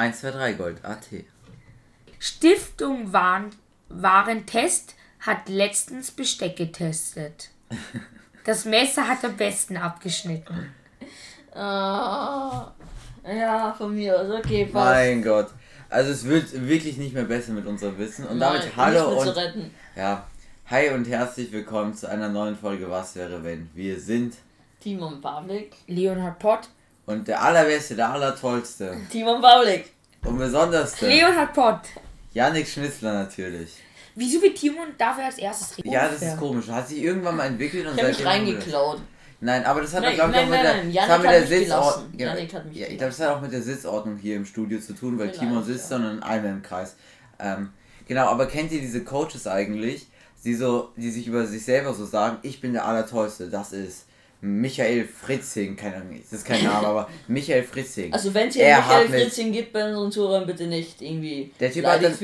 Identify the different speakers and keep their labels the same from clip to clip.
Speaker 1: 123 Gold AT.
Speaker 2: Stiftung Waren, Warentest hat letztens Besteck getestet. Das Messer hat am besten abgeschnitten.
Speaker 3: Ah, ja, von mir aus. Okay, passt.
Speaker 1: Mein Gott. Also es wird wirklich nicht mehr besser mit unserem Wissen. Und damit
Speaker 3: Nein,
Speaker 1: hallo
Speaker 3: nicht mehr
Speaker 1: und
Speaker 3: zu retten.
Speaker 1: ja, hi und herzlich willkommen zu einer neuen Folge Was wäre wenn. Wir sind
Speaker 3: Timon Pavlik.
Speaker 2: Leonhard Pott.
Speaker 1: Und der allerbeste, der allertollste
Speaker 3: Timon Pavlik.
Speaker 1: und besonderste
Speaker 2: Leonhard Pott.
Speaker 1: Yannick Schnitzler natürlich.
Speaker 2: Wieso wird Timon dafür als erstes reden?
Speaker 1: Ja, das ist komisch. Hat sich irgendwann mal entwickelt und
Speaker 3: Ich hab mich reingeklaut.
Speaker 1: Nein, aber das hat
Speaker 3: Nein,
Speaker 1: glaube ich auch
Speaker 3: nein,
Speaker 1: mit der,
Speaker 3: nein.
Speaker 1: hat mit der Sitzordnung. Ja, ich glaube, das hat auch mit der Sitzordnung hier im Studio zu tun, weil
Speaker 3: Vielleicht,
Speaker 1: Timon sitzt
Speaker 3: ja.
Speaker 1: dann in einem Kreis. Ähm, genau, aber kennt ihr diese Coaches eigentlich, die so, die sich über sich selber so sagen, ich bin der Allertollste, das ist Michael Fritzing, keine Ahnung, das ist kein Name, aber Michael Fritzing.
Speaker 3: Also wenn es hier
Speaker 1: Er
Speaker 3: Michael Fritzing gibt bei unseren Zuhörern, bitte nicht irgendwie
Speaker 1: Der Typ hat dann,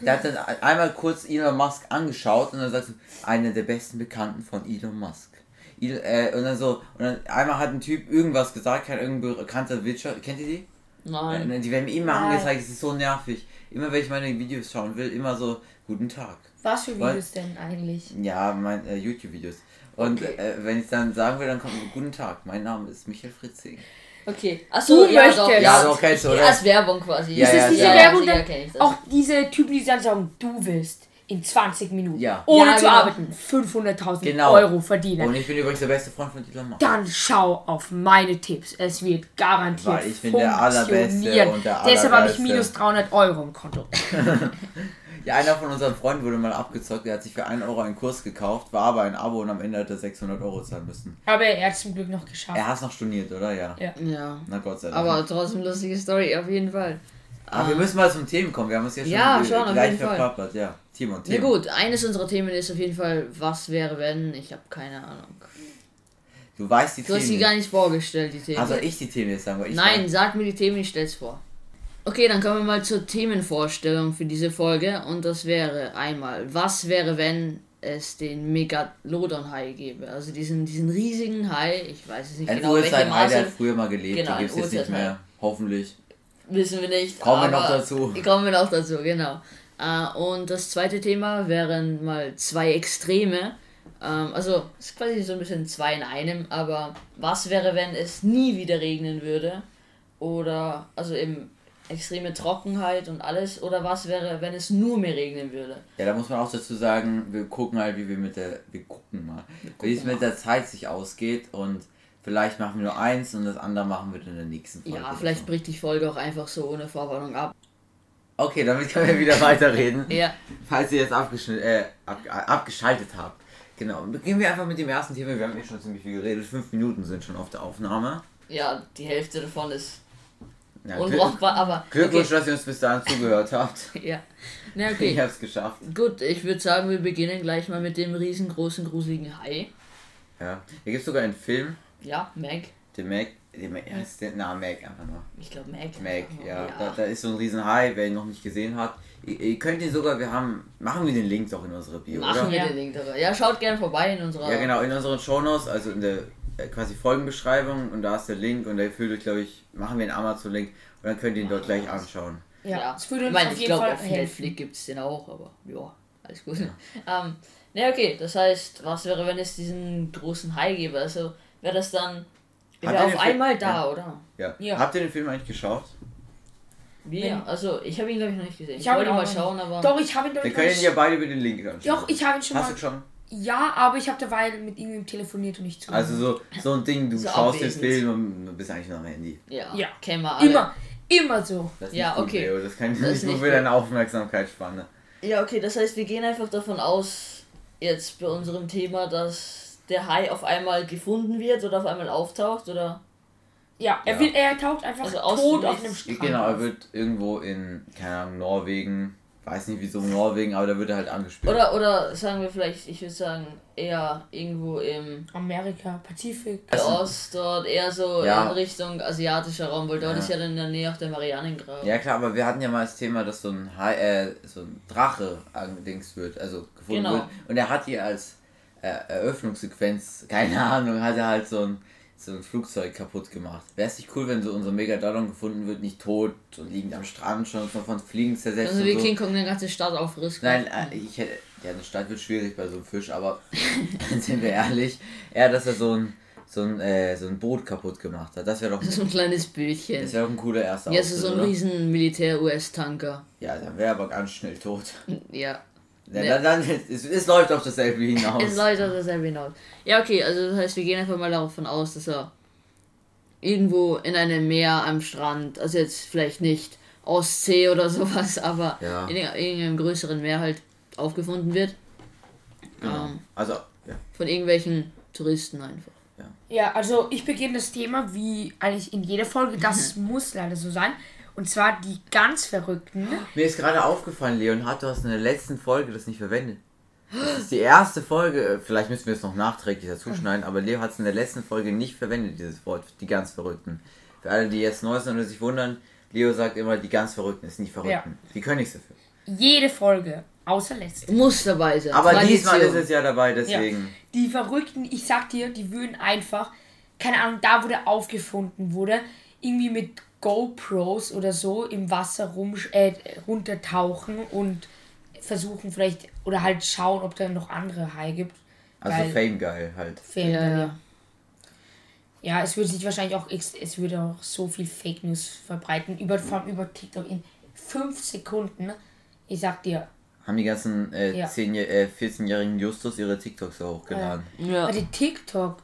Speaker 1: der hat dann einmal kurz Elon Musk angeschaut und dann sagt einer der besten Bekannten von Elon Musk. El, äh, und dann so, und dann einmal hat ein Typ irgendwas gesagt, kein irgendein bekannter Witcher, kennt ihr die?
Speaker 3: Nein.
Speaker 1: Äh, Die werden mir immer
Speaker 2: Nein.
Speaker 1: angezeigt, es ist so nervig. Immer wenn ich meine Videos schauen will, immer so, guten Tag.
Speaker 2: Was für? Videos denn eigentlich?
Speaker 1: Ja, mein äh, YouTube-Videos. Und
Speaker 3: Okay.
Speaker 1: äh, wenn ich dann sagen will, dann kommt guten Tag, mein Name ist Michael Fritzing.
Speaker 3: Okay. Achso,
Speaker 2: Du
Speaker 3: ja,
Speaker 2: möchtest.
Speaker 3: doch.
Speaker 1: Ja, doch, kennst du, oder?
Speaker 3: Ja, als Werbung quasi.
Speaker 1: Ja,
Speaker 2: ist
Speaker 1: ja,
Speaker 2: diese
Speaker 1: ja.
Speaker 2: Werbung dann?
Speaker 3: das.
Speaker 2: Auch diese Typen, die dann sagen, du willst in 20 Minuten
Speaker 1: Ja.
Speaker 2: ohne
Speaker 3: Ja,
Speaker 2: zu
Speaker 3: genau.
Speaker 2: arbeiten 500.000
Speaker 1: Genau.
Speaker 2: Euro verdienen.
Speaker 1: Und ich bin übrigens der beste Freund von Elon Musk.
Speaker 2: dann schau auf meine Tipps. Es wird garantiert
Speaker 1: Weil ich bin der Allerbeste
Speaker 2: funktionieren.
Speaker 1: und der
Speaker 2: Deshalb habe ich minus 300 Euro im Konto.
Speaker 1: Ja, einer von unseren Freunden wurde mal abgezockt, der hat sich für 1 Euro einen Kurs gekauft, war aber ein Abo und am Ende hat er 600 Euro zahlen müssen.
Speaker 2: Aber er hat es zum Glück noch geschafft.
Speaker 1: Er hat es noch storniert, oder? Ja.
Speaker 2: Ja.
Speaker 3: Ja.
Speaker 1: Na Gott sei Dank.
Speaker 3: Aber trotzdem lustige Story, auf jeden Fall.
Speaker 1: Aber wir müssen mal zum Themen kommen, wir haben uns ja schon,
Speaker 3: Ja, schon,
Speaker 1: gleich verplappert. Ja, Timon,
Speaker 3: Na
Speaker 1: Timon.
Speaker 3: gut, eines unserer Themen ist auf jeden Fall, was wäre wenn? Ich habe keine Ahnung.
Speaker 1: Du weißt die
Speaker 3: Du hast sie
Speaker 1: Themen.
Speaker 3: gar nicht vorgestellt, die Themen.
Speaker 1: also ich die Themen jetzt sagen, weil ich
Speaker 3: Nein, sag mir die Themen, ich stell's vor. Okay, dann kommen wir mal zur Themenvorstellung für diese Folge und das wäre einmal, was wäre, wenn es den Megalodon-Hai gäbe? Also diesen, diesen riesigen Hai, ich weiß es nicht
Speaker 1: Ein
Speaker 3: genau, welche
Speaker 1: Urzeichen, der
Speaker 3: Maße,
Speaker 1: hat früher mal gelebt,
Speaker 3: Genau,
Speaker 1: die gibt es jetzt nicht mehr. Hoffentlich.
Speaker 3: wissen wir nicht.
Speaker 1: Kommen wir noch dazu.
Speaker 3: Kommen wir noch dazu, genau. Äh, und das zweite Thema wären mal zwei Extreme. Ähm, also, es ist quasi so ein bisschen zwei in einem, aber was wäre, wenn es nie wieder regnen würde? Oder, also eben extreme Trockenheit und alles. Oder was wäre, wenn es nur mehr regnen würde?
Speaker 1: Ja, da muss man auch dazu sagen, wir gucken halt, wie wir mit der, wir gucken mal, wie es mit der Zeit sich ausgeht und vielleicht machen wir nur eins und das andere machen wir dann in der nächsten Folge.
Speaker 3: Ja, vielleicht
Speaker 1: so.
Speaker 3: bricht die Folge auch einfach so ohne Vorwarnung ab.
Speaker 1: Okay, damit können wir wieder weiterreden.
Speaker 3: Ja.
Speaker 1: Falls ihr jetzt äh, ab, abgeschaltet habt. Genau, beginnen wir einfach mit dem ersten Thema. Wir haben eh schon ziemlich viel geredet. Fünf Minuten sind schon auf der Aufnahme.
Speaker 3: Ja, die Hälfte davon ist
Speaker 1: Ja,
Speaker 3: unbrauchbar, aber.
Speaker 1: Glückwunsch, dass ihr uns bis dahin zugehört habt.
Speaker 3: Okay. Ja. Na, okay.
Speaker 1: Ich hab's geschafft.
Speaker 3: Gut, ich würde sagen, wir beginnen gleich mal mit dem riesengroßen, gruseligen Hai.
Speaker 1: Ja. Hier gibt's sogar einen Film,
Speaker 3: Ja, Meg.
Speaker 1: den Mac, den Mac, ja, ist der, na, Mac einfach nur.
Speaker 3: Ich glaube Meg.
Speaker 1: Mac, ja.
Speaker 3: ja.
Speaker 1: Da, da ist so ein riesen Hai, wer ihn noch nicht gesehen hat. Ihr, ihr könnt ihn sogar, wir haben, machen wir den Link doch in unsere Bio,
Speaker 3: Machen
Speaker 1: oder?
Speaker 3: wir
Speaker 2: Ja.
Speaker 3: den Link dabei. Ja, schaut gerne vorbei in unserer.
Speaker 1: Ja, genau, in unseren Shownotes, also in der quasi Folgenbeschreibung und da ist der Link und der führt euch, glaube ich, machen wir einen Amazon-Link und dann könnt ihr ihn dort gleich anschauen.
Speaker 2: Ja,
Speaker 3: Ja.
Speaker 2: das würde
Speaker 3: ich meine,
Speaker 2: auf
Speaker 3: ich
Speaker 2: jeden
Speaker 3: glaube,
Speaker 2: Fall
Speaker 3: auf
Speaker 2: helfen.
Speaker 3: Netflix gibt es den auch, aber ja, alles gut. ähm, ne, okay, das heißt, was wäre, wenn es diesen großen Hai gäbe? Also, wäre das dann.
Speaker 1: Hat
Speaker 3: Wäre
Speaker 1: er
Speaker 3: auf
Speaker 1: den Film-
Speaker 3: einmal da,
Speaker 1: Ja.
Speaker 3: oder?
Speaker 1: Ja.
Speaker 2: Ja.
Speaker 1: Habt ihr den Film eigentlich geschaut?
Speaker 3: Wie?
Speaker 2: Wenn-
Speaker 3: Also, ich habe ihn, glaube ich, noch nicht gesehen. Ich,
Speaker 2: Ich
Speaker 3: wollte
Speaker 2: ihn
Speaker 3: mal schauen, aber.
Speaker 2: Doch, ich habe ihn doch
Speaker 1: Wir
Speaker 2: nicht
Speaker 1: können ja beide über den Link anschauen.
Speaker 2: Doch, ich habe ihn schon
Speaker 1: Hast
Speaker 2: mal.
Speaker 1: du schon?
Speaker 2: Ja, aber ich habe derweil mit ihm telefoniert und nicht zu.
Speaker 1: Also so, so ein Ding, du
Speaker 3: So
Speaker 1: schaust den. Film und bist eigentlich noch am Handy.
Speaker 3: Ja,
Speaker 2: Ja.
Speaker 3: kennen wir alle.
Speaker 2: immer, immer so.
Speaker 1: Das ist
Speaker 3: Ja,
Speaker 1: nicht gut,
Speaker 3: okay.
Speaker 1: Leo. Das kann
Speaker 3: Das
Speaker 1: nicht
Speaker 3: nicht
Speaker 1: für deine Aufmerksamkeitsspanne.
Speaker 3: Ja, okay, das heißt, wir gehen einfach davon aus, jetzt bei unserem Thema, dass der Hai auf einmal gefunden wird oder auf einmal auftaucht oder.
Speaker 2: Ja, er,
Speaker 1: Ja.
Speaker 2: Wird, er taucht einfach
Speaker 3: Also aus
Speaker 2: tot
Speaker 3: dem
Speaker 2: auf einem. Strand.
Speaker 1: Genau, er wird irgendwo in, keine Ahnung, Norwegen, weiß nicht wieso Norwegen, aber da wird er halt angespielt.
Speaker 3: Oder, oder sagen wir vielleicht, ich würde sagen, eher irgendwo im
Speaker 2: Amerika, Pazifik.
Speaker 3: Ost, dort eher so
Speaker 1: Ja.
Speaker 3: in Richtung asiatischer Raum, weil dort
Speaker 1: Ja.
Speaker 3: ist ja dann in der Nähe auch der Marianengraben.
Speaker 1: Ja klar, aber wir hatten ja mal das Thema, dass so ein, Hai, äh, so ein Drache allerdings wird, also gefunden
Speaker 3: Genau.
Speaker 1: wird. Und er hat hier als äh, Eröffnungssequenz, keine Ahnung, hat er halt so ein so ein Flugzeug kaputt gemacht. Wäre es nicht cool, wenn so unser Megadolon gefunden wird, nicht tot und liegend am Strand schon von Fliegen zersetzt
Speaker 3: Also wie
Speaker 1: so.
Speaker 3: King Kong den ganze Stadt aufriss.
Speaker 1: Nein, äh, ich hätte. Ja, eine Stadt wird schwierig bei so einem Fisch, aber sind wir ehrlich, eher, dass er so ein, so ein, äh, so ein Boot kaputt gemacht hat. Das wäre doch,
Speaker 3: So ein kleines Bötchen.
Speaker 1: das wär doch ein cooler erster
Speaker 3: Ja, ist so ein
Speaker 1: Auftritt, oder?
Speaker 3: riesen Militär-US-Tanker.
Speaker 1: Ja, dann wäre er aber ganz schnell tot.
Speaker 3: Ja.
Speaker 1: Ja,
Speaker 3: Ja.
Speaker 1: Dann, dann, es, es läuft auf dasselbe hinaus.
Speaker 3: Es läuft auf dasselbe hinaus. Ja, okay, also das heißt, wir gehen einfach mal davon aus, dass er irgendwo in einem Meer am Strand, also jetzt vielleicht nicht Ostsee oder sowas, aber
Speaker 1: Ja.
Speaker 3: in irgendeinem größeren Meer halt aufgefunden wird.
Speaker 1: Genau.
Speaker 3: Ähm,
Speaker 1: Also, ja.
Speaker 3: von irgendwelchen Touristen einfach.
Speaker 2: Ja, also ich beginne das Thema wie eigentlich in jeder Folge. Das muss leider so sein. Und zwar die ganz Verrückten.
Speaker 1: Mir ist gerade aufgefallen, Leonhard, du hast in der letzten Folge das nicht verwendet. Das ist die erste Folge, äh, vielleicht müssen wir es noch nachträglich dazu schneiden, aber Leo hat es in der letzten Folge nicht verwendet, dieses Wort, die ganz Verrückten. Für alle, die jetzt neu sind und sich wundern, Leo sagt immer, die ganz Verrückten, ist nicht Verrückten. Die können nichts dafür.
Speaker 2: Jede Folge. Außer letzte.
Speaker 3: Muss dabei sein.
Speaker 1: Aber
Speaker 3: Tradition.
Speaker 1: diesmal ist es ja dabei,
Speaker 2: Ja.
Speaker 1: deswegen.
Speaker 2: Die Verrückten, ich sag dir, die würden einfach, keine Ahnung, da wo der aufgefunden wurde, irgendwie mit GoPros oder so im Wasser rum, äh, runtertauchen und versuchen vielleicht, oder halt schauen, ob da noch andere Haie gibt.
Speaker 1: Also
Speaker 2: Weil-
Speaker 1: Fame geil halt.
Speaker 2: Fake,
Speaker 3: Ja,
Speaker 2: ja.
Speaker 3: ja.
Speaker 2: Ja, es würde sich wahrscheinlich auch, ex- es würde auch so viel Fake News verbreiten, über, vor allem über TikTok in fünf Sekunden. Ich sag dir,
Speaker 1: Haben die ganzen äh,
Speaker 2: Ja.
Speaker 1: 10, äh, 14-jährigen Justus ihre TikToks so hochgeladen.
Speaker 3: Ja.
Speaker 2: warte, TikTok.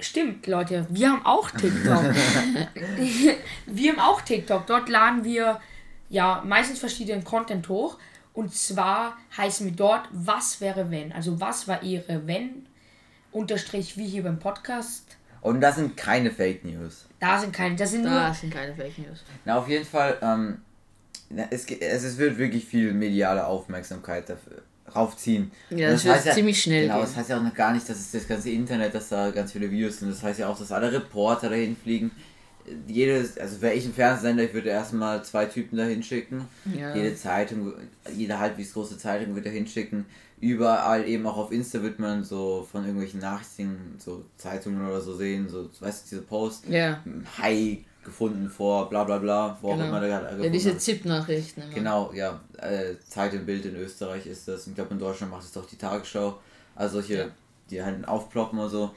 Speaker 2: Stimmt, Leute, wir haben auch TikTok. wir haben auch TikTok. Dort laden wir ja meistens verschiedenen Content hoch. Und zwar heißen wir dort, was wäre wenn? Also was war ihre wenn? Unterstrich wie hier beim Podcast.
Speaker 1: Und das sind keine Fake News.
Speaker 2: Da sind keine, das sind nur
Speaker 3: Da sind keine Fake News.
Speaker 1: Na, auf jeden Fall, ähm, es, es, es wird wirklich viel mediale Aufmerksamkeit dafür, raufziehen.
Speaker 3: Ja,
Speaker 1: Und
Speaker 3: das wird ziemlich schnell
Speaker 1: Genau,
Speaker 3: gehen.
Speaker 1: das heißt ja auch noch gar nicht, dass es das ganze Internet, dass da ganz viele Videos sind. Das heißt ja auch, dass alle Reporter dahin fliegen. Jedes, also wäre ich ein Fernsehsender, ich würde erstmal zwei Typen dahin schicken.
Speaker 3: Ja.
Speaker 1: Jede Zeitung, jede halbwegs große Zeitung wird dahin schicken. Überall eben auch auf Insta wird man so von irgendwelchen Nachrichten, so Zeitungen oder so sehen, so, weißt du, diese Posts.
Speaker 3: Ja.
Speaker 1: Hai gefunden vor bla bla bla, wo auch
Speaker 3: Genau.
Speaker 1: immer der gerade
Speaker 3: Ja, diese. ZIP-Nachrichten.
Speaker 1: Genau, ja. Äh, Zeit im Bild in Österreich ist das. Ich glaube in Deutschland macht es doch die Tagesschau. Also solche,
Speaker 3: Ja.
Speaker 1: die halt aufploppen oder so.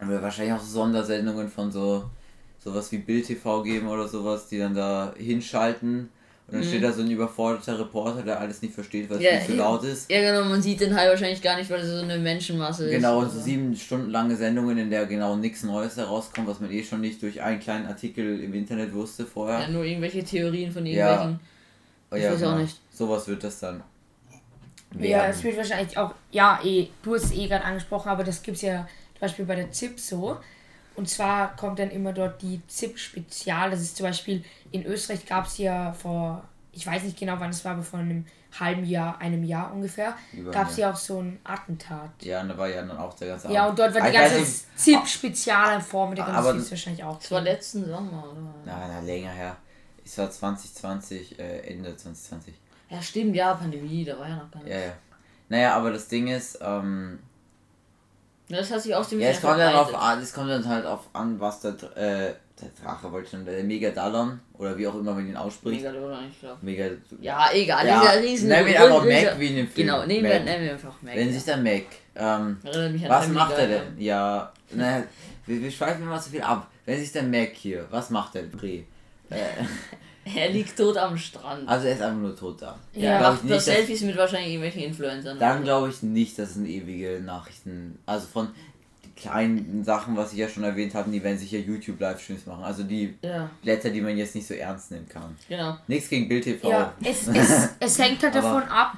Speaker 1: Und wir wahrscheinlich auch so Sondersendungen von so sowas wie Bild TV geben oder sowas, die dann da hinschalten. Und dann steht da so ein überforderter Reporter, der alles nicht versteht, weil es
Speaker 3: Mhm. Ja,
Speaker 1: viel zu laut ist.
Speaker 3: Ja, genau, man sieht den Hai wahrscheinlich gar nicht, weil es so eine Menschenmasse ist.
Speaker 1: Genau, so sieben Stunden lange Sendungen, in der genau nichts Neues herauskommt, was man eh schon nicht durch einen kleinen Artikel im Internet wusste vorher.
Speaker 3: Ja, nur irgendwelche Theorien von
Speaker 1: Ja.
Speaker 3: irgendwelchen. Ich weiß auch nicht.
Speaker 1: Sowas wird das dann.
Speaker 2: Ja,
Speaker 1: werden.
Speaker 2: es wird wahrscheinlich auch, ja, eh, du hast es eh gerade angesprochen, aber das gibt es ja zum Beispiel bei der ZIP so. Und zwar kommt dann immer dort die ZIP Spezial. Das ist zum Beispiel in Österreich gab es ja vor, ich weiß nicht genau wann es war, aber vor einem halben Jahr, einem Jahr ungefähr, gab es ja auch so ein Attentat.
Speaker 1: Ja, und da war ja dann auch der ganze
Speaker 2: Ja, und dort war die ganze
Speaker 1: nicht-
Speaker 2: ZIP Spezial in Form mit der ganzen wahrscheinlich auch.
Speaker 3: Das war letzten Sommer, oder?
Speaker 1: Na, na, länger her. Es war 2020, äh, Ende 2020.
Speaker 3: Ja, stimmt, ja, Pandemie, da war ja noch gar nicht.
Speaker 1: Ja, ja. Naja, aber das Ding ist, ähm,
Speaker 3: Das hat sich aus dem
Speaker 1: ja, es kommt dann auf es kommt dann halt auf an, was der, äh, der Drache wollte schon, der Megadallon, oder wie auch immer man ihn ausspricht.
Speaker 3: Megalodon, ich glaube.
Speaker 1: Mega.
Speaker 3: Ja, egal,
Speaker 1: Ja,
Speaker 3: dieser riesen
Speaker 1: nennen wir einfach Mac wie in dem Film.
Speaker 3: Genau, nehmen wir, nennen wir einfach Mac.
Speaker 1: Wenn sich der Mac, ähm,
Speaker 3: Erinnert mich an
Speaker 1: was macht er
Speaker 3: Guy.
Speaker 1: denn? Ja, naja, wir, wir schweifen immer so viel ab. Wenn sich der Mac hier, was macht der Bre? Äh,
Speaker 3: Er liegt tot am Strand.
Speaker 1: also er ist einfach nur tot da.
Speaker 2: Ja.
Speaker 1: glaub
Speaker 3: Macht
Speaker 1: ich nicht, dass-
Speaker 3: Selfies mit wahrscheinlich irgendwelchen Influencern.
Speaker 1: Dann glaube ich nicht, dass es eine ewige Nachrichten, also von kleinen Sachen, was ich ja schon erwähnt habe, die werden sicher YouTube-Livestreams machen. Also die
Speaker 3: Ja,
Speaker 1: Blätter, die man jetzt nicht so ernst nehmen kann.
Speaker 3: genau.
Speaker 1: Nichts gegen Bild TV.
Speaker 2: Ja, es, es, es hängt halt davon ab,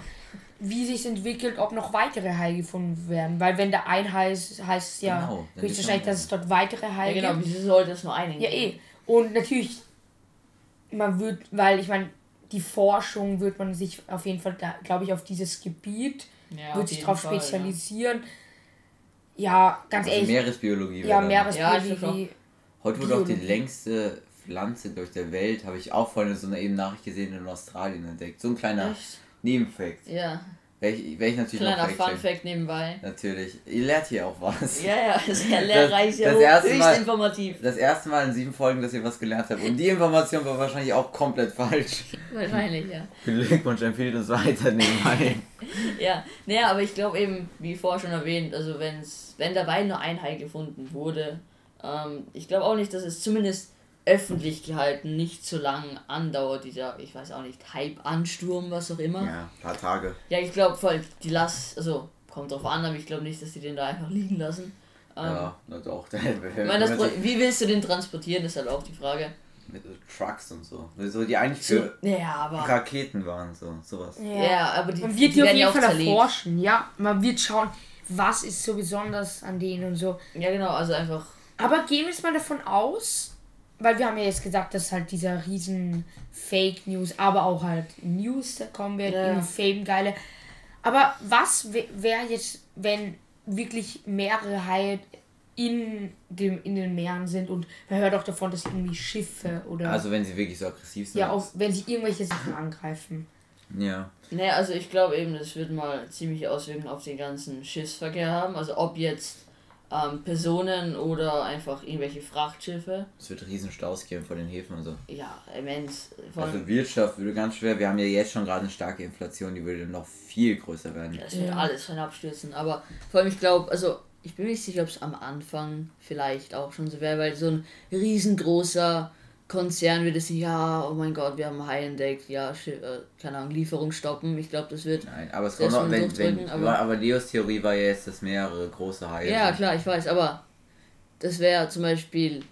Speaker 2: wie sich entwickelt, ob noch weitere Haie gefunden werden. Weil wenn der ein Hai ist, heißt es ja
Speaker 1: Genau,
Speaker 2: höchstwahrscheinlich, dass es dort weitere
Speaker 3: Ja,
Speaker 2: Haie
Speaker 3: genau,
Speaker 2: gibt.
Speaker 3: wieso sollte es nur einen
Speaker 2: Ja, eh. Und natürlich, man wird, weil ich meine, die Forschung wird man sich auf jeden Fall, glaube ich, auf dieses Gebiet,
Speaker 3: Ja,
Speaker 2: wird sich darauf
Speaker 3: Fall, ja.
Speaker 2: spezialisieren. Ja, ganz
Speaker 1: Also
Speaker 2: ehrlich.
Speaker 1: Meeresbiologie.
Speaker 2: ja,
Speaker 1: dann-
Speaker 3: Ja,
Speaker 2: Meeresbiologie.
Speaker 1: Heute wurde auch die längste Pflanze durch der Welt, habe ich auch vorhin so eine eben Nachricht gesehen in Australien entdeckt. So ein kleiner? Nebenfakt.
Speaker 3: Ja.
Speaker 1: Werde ich, werd ich natürlich
Speaker 3: Kleiner
Speaker 1: noch
Speaker 3: Fun
Speaker 1: fact
Speaker 3: Fact nebenbei.
Speaker 1: Natürlich. Ihr lernt hier auch was.
Speaker 3: Ja, ja, sehr lehrreich,
Speaker 1: das
Speaker 3: ja,
Speaker 1: erste
Speaker 3: höchst
Speaker 1: Mal-
Speaker 3: informativ.
Speaker 1: Das erste Mal in sieben Folgen, dass ihr was gelernt habt. Und die Information war wahrscheinlich auch komplett falsch.
Speaker 3: Wahrscheinlich, ja.
Speaker 1: Glückwunsch, empfiehlt uns weiter nebenbei.
Speaker 3: Ja, naja, aber ich glaube eben, wie vorher schon erwähnt, also wenn's, wenn dabei nur ein Hai gefunden wurde, ähm, ich glaube auch nicht, dass es zumindest öffentlich gehalten nicht so lang andauert, dieser, ich weiß auch nicht, Hype-Ansturm, was auch immer.
Speaker 1: ja, ein paar Tage.
Speaker 3: Ja, ich glaube, die lass, also kommt drauf an, aber ich glaube nicht, dass die den da einfach liegen lassen. Ähm,
Speaker 1: Ja, na doch.
Speaker 3: ich meine, wie willst du den transportieren, ist halt auch die Frage.
Speaker 1: mit so Trucks und so. So, die eigentlich
Speaker 3: So,
Speaker 1: für
Speaker 3: ja, aber.
Speaker 1: Raketen waren, so, sowas.
Speaker 3: Ja, aber die,
Speaker 2: Man wird
Speaker 3: die
Speaker 2: die auf
Speaker 3: werden ja
Speaker 2: jeden
Speaker 3: auch
Speaker 2: Fall
Speaker 3: zerlegt.
Speaker 2: erforschen, ja. Man wird schauen, was ist so besonders an denen und so.
Speaker 3: Ja, genau, also einfach.
Speaker 2: Aber gehen wir jetzt mal davon aus, weil wir haben ja jetzt gesagt, dass halt dieser riesen Fake News, aber auch halt News da kommen wird,
Speaker 3: Ja.
Speaker 2: ja. Fame geile. Aber was wäre jetzt, wenn wirklich mehrere Haie in, dem, in den Meeren sind und man hört auch davon, dass irgendwie Schiffe oder
Speaker 1: Also wenn sie wirklich so aggressiv sind.
Speaker 2: ja, auch wenn sie irgendwelche Sachen angreifen.
Speaker 1: Ja.
Speaker 3: Naja, also ich glaube eben, das wird mal ziemlich Auswirkungen auf den ganzen Schiffsverkehr haben. Also ob jetzt ähm, Personen oder einfach irgendwelche Frachtschiffe.
Speaker 1: Es wird riesen Staus geben vor den Häfen und so.
Speaker 3: Ja, immens.
Speaker 1: Also Wirtschaft würde ganz schwer. Wir haben ja jetzt schon gerade eine starke Inflation, die würde noch viel größer werden.
Speaker 3: es wird
Speaker 2: Ja.
Speaker 3: alles von abstürzen. Aber vor allem, ich glaube, also ich bin mir nicht sicher, ob es am Anfang vielleicht auch schon so wäre, weil so ein riesengroßer Konzern würde sich, ja, oh mein Gott, wir haben High entdeckt, ja, äh, keine Ahnung, Lieferung stoppen. Ich glaube, das wird.
Speaker 1: Nein, aber es kommt noch, wenn, wenn, aber,
Speaker 3: aber-
Speaker 1: Leos Theorie war ja jetzt, dass mehrere große Haie
Speaker 3: Ja,
Speaker 1: sind.
Speaker 3: klar, ich weiß, aber das wäre zum Beispiel,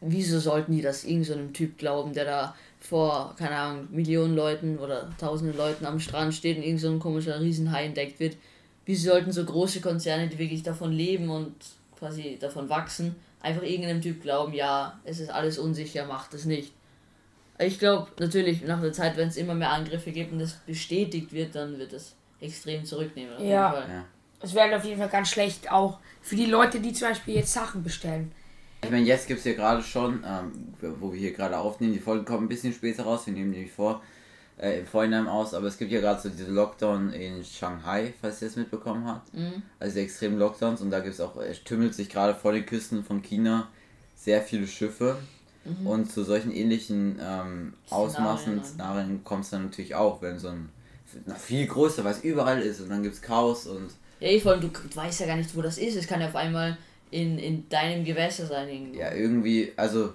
Speaker 3: wieso sollten die das irgend so einem Typ glauben, der da vor, keine Ahnung, Millionen Leuten oder tausenden Leuten am Strand steht und irgend so ein komischer Riesenhai entdeckt wird? Wieso sollten so große Konzerne, die wirklich davon leben und quasi davon wachsen, einfach irgendeinem Typ glauben, ja, es ist alles unsicher, macht es nicht. Ich glaube, natürlich, nach der Zeit, wenn es immer mehr Angriffe gibt und das bestätigt wird, dann wird es extrem zurücknehmen. auf jeden
Speaker 2: Ja.
Speaker 3: Fall.
Speaker 1: Ja.
Speaker 2: Es wäre auf jeden Fall ganz schlecht, auch für die Leute, die zum Beispiel jetzt Sachen bestellen.
Speaker 1: Ich meine, jetzt gibt es ja gerade schon, ähm, wo wir hier gerade aufnehmen, die Folge kommt ein bisschen später raus, wir nehmen die vor, äh, im Vorhinein aus, aber es gibt ja gerade so diese Lockdown in Shanghai, falls ihr es mitbekommen habt.
Speaker 3: Mhm.
Speaker 1: Also die extremen Lockdowns und da gibt es auch, es tümmelt sich gerade vor den Küsten von China sehr viele Schiffe. Und zu solchen ähnlichen ähm, Ausmaßen,
Speaker 3: Szenarien.
Speaker 1: Szenarien kommt es dann natürlich auch, wenn so ein na, viel größer, weil es überall ist und dann gibt es Chaos und
Speaker 3: Ja, eh, vor allem, du, du weißt ja gar nicht, wo das ist. Es kann ja auf einmal in, in deinem Gewässer sein. Irgendwo.
Speaker 1: Ja, irgendwie, also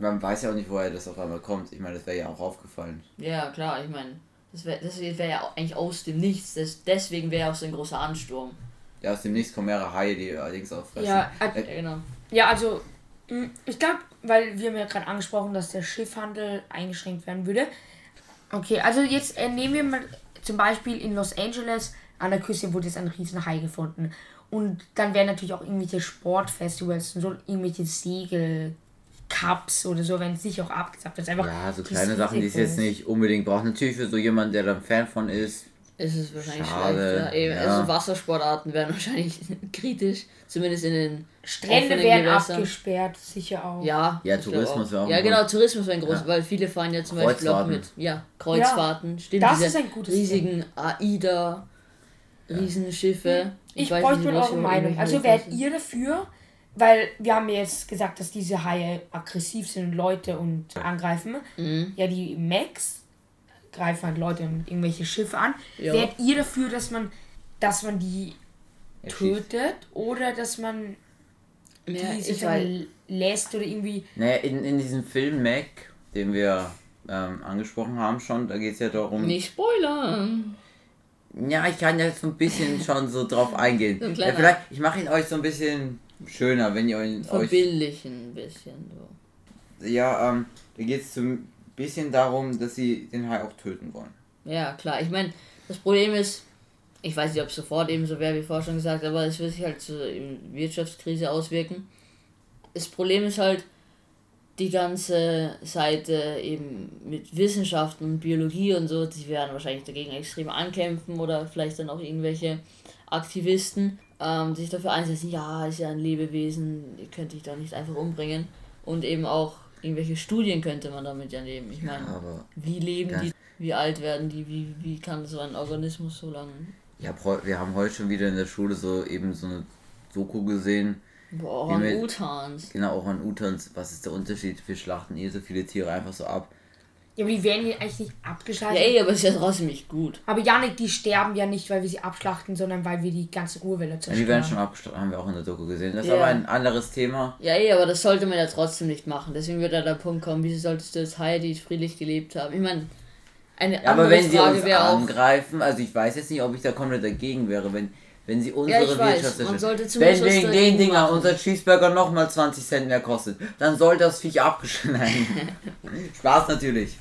Speaker 1: man weiß ja auch nicht, woher das auf einmal kommt. Ich meine, das wäre ja auch aufgefallen.
Speaker 3: Ja, klar, ich meine, das wäre das wär ja auch eigentlich aus dem Nichts. Das, deswegen wäre auch so ein großer Ansturm.
Speaker 1: Ja, aus dem Nichts kommen mehrere Haie, die allerdings auffressen.
Speaker 2: Ja, äh,
Speaker 3: Ja, genau.
Speaker 2: Ja, also mh, ich glaube, weil wir haben ja gerade angesprochen, dass der Schiffhandel eingeschränkt werden würde. Okay, also jetzt äh, nehmen wir mal zum Beispiel in Los Angeles an der Küste wurde jetzt ein riesen Hai gefunden. Und dann werden natürlich auch irgendwelche Sportfestivals und so irgendwelche Segelcups oder so werden sicher auch abgesagt. Ist einfach
Speaker 1: Ja, so kleine Sachen, die es jetzt nicht unbedingt braucht. Natürlich für so jemanden, der dann Fan von ist.
Speaker 3: Es ist wahrscheinlich
Speaker 1: Schade,
Speaker 3: schlecht. Ja, eben.
Speaker 1: ja.
Speaker 3: Also Wassersportarten wären wahrscheinlich kritisch. Zumindest in den
Speaker 2: Strände werden
Speaker 3: Gewässern.
Speaker 2: abgesperrt, sicher auch.
Speaker 3: Ja,
Speaker 1: Ja,
Speaker 3: ich
Speaker 1: Tourismus wäre auch
Speaker 3: Ja, genau. Tourismus wäre ein groß,
Speaker 1: Ja.
Speaker 3: weil viele fahren ja zum Beispiel auch mit ja, Kreuzfahrten. Stimmt,
Speaker 2: das ist ein gutes
Speaker 3: riesigen AIDA, Riesenschiffe.
Speaker 2: Ich
Speaker 3: weiß
Speaker 2: bräuchte
Speaker 3: nicht,
Speaker 2: mal eure Meinung. Also wärt ihr dafür, weil wir haben ja jetzt gesagt, dass diese Haie aggressiv sind und Leute und angreifen.
Speaker 3: Mhm.
Speaker 2: Ja, die Max greifen halt Leute und irgendwelche Schiffe an.
Speaker 3: Ja.
Speaker 2: Wärt ihr dafür, dass man, dass man die
Speaker 1: erschießt.
Speaker 2: tötet oder dass man die
Speaker 3: Ja,
Speaker 2: sich
Speaker 3: ich weiß.
Speaker 2: dann lässt oder irgendwie.
Speaker 1: Naja, in, in diesem Film Mac, den wir ähm, angesprochen haben schon, da geht es ja darum.
Speaker 3: Nicht spoilern.
Speaker 1: Ja, ich kann jetzt so ein bisschen schon so drauf eingehen.
Speaker 3: So ein
Speaker 1: ja, vielleicht, ich mache ihn euch so ein bisschen schöner, wenn ihr euch.
Speaker 3: Verbildlichen ein bisschen. So.
Speaker 1: ja, ähm, da geht es ein bisschen darum, dass sie den Hai auch töten wollen.
Speaker 3: Ja, klar. Ich meine, das Problem ist, ich weiß nicht, ob es sofort eben so wäre, wie vorher schon gesagt, aber es wird sich halt so in Wirtschaftskrise auswirken. Das Problem ist halt, die ganze Seite eben mit Wissenschaften und Biologie und so, die werden wahrscheinlich dagegen extrem ankämpfen oder vielleicht dann auch irgendwelche Aktivisten, ähm, sich dafür einsetzen, ja, ist ja ein Lebewesen, ihr könnt dich doch nicht einfach umbringen. Und eben auch irgendwelche Studien könnte man damit ja nehmen. Ich meine,
Speaker 1: aber
Speaker 3: wie leben die, wie alt werden die, wie, wie kann so ein Organismus so lange.
Speaker 1: ich heu, wir haben heute schon wieder in der Schule so eben so eine Doku gesehen.
Speaker 3: Boah, Orang-Utans.
Speaker 1: Genau, auch an Utans. Was ist der Unterschied? Wir schlachten eh so viele Tiere einfach so ab.
Speaker 2: Ja, aber die werden hier eigentlich nicht
Speaker 3: Ja,
Speaker 2: abgeschlachtet.
Speaker 3: ey, aber ist ja trotzdem nicht gut.
Speaker 2: aber Janik, die sterben ja nicht, weil wir sie abschlachten, sondern weil wir die ganze Urwelle
Speaker 1: Ja,
Speaker 2: zerstören.
Speaker 1: die werden schon abgeschlachtet, haben wir auch in der Doku gesehen. Das ist
Speaker 3: Ja.
Speaker 1: aber ein anderes Thema.
Speaker 3: Ja, ey, aber das sollte man ja trotzdem nicht machen. Deswegen wird da der Punkt kommen, wieso solltest du als Hai, die friedlich gelebt haben? Ich meine, eine
Speaker 1: Ja, aber
Speaker 3: andere
Speaker 1: wenn sie
Speaker 3: Frage
Speaker 1: uns
Speaker 3: wäre auch.
Speaker 1: angreifen, also ich weiß jetzt nicht, ob ich da komplett dagegen wäre, wenn, wenn sie unsere
Speaker 3: Ja, ich weiß,
Speaker 1: Wirtschaft
Speaker 3: man
Speaker 1: zerstören.
Speaker 3: sollte
Speaker 1: Wenn wegen den Dinger
Speaker 3: machen.
Speaker 1: unser Cheeseburger nochmal 20 Cent mehr kostet, dann soll das Viech abgeschnitten Spaß natürlich.